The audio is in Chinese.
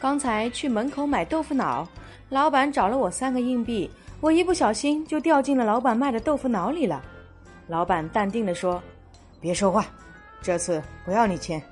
刚才去门口买豆腐脑，老板找了我三个硬币，我一不小心就掉进了老板卖的豆腐脑里了。”老板淡定地说：“别说话，这次不要你钱。”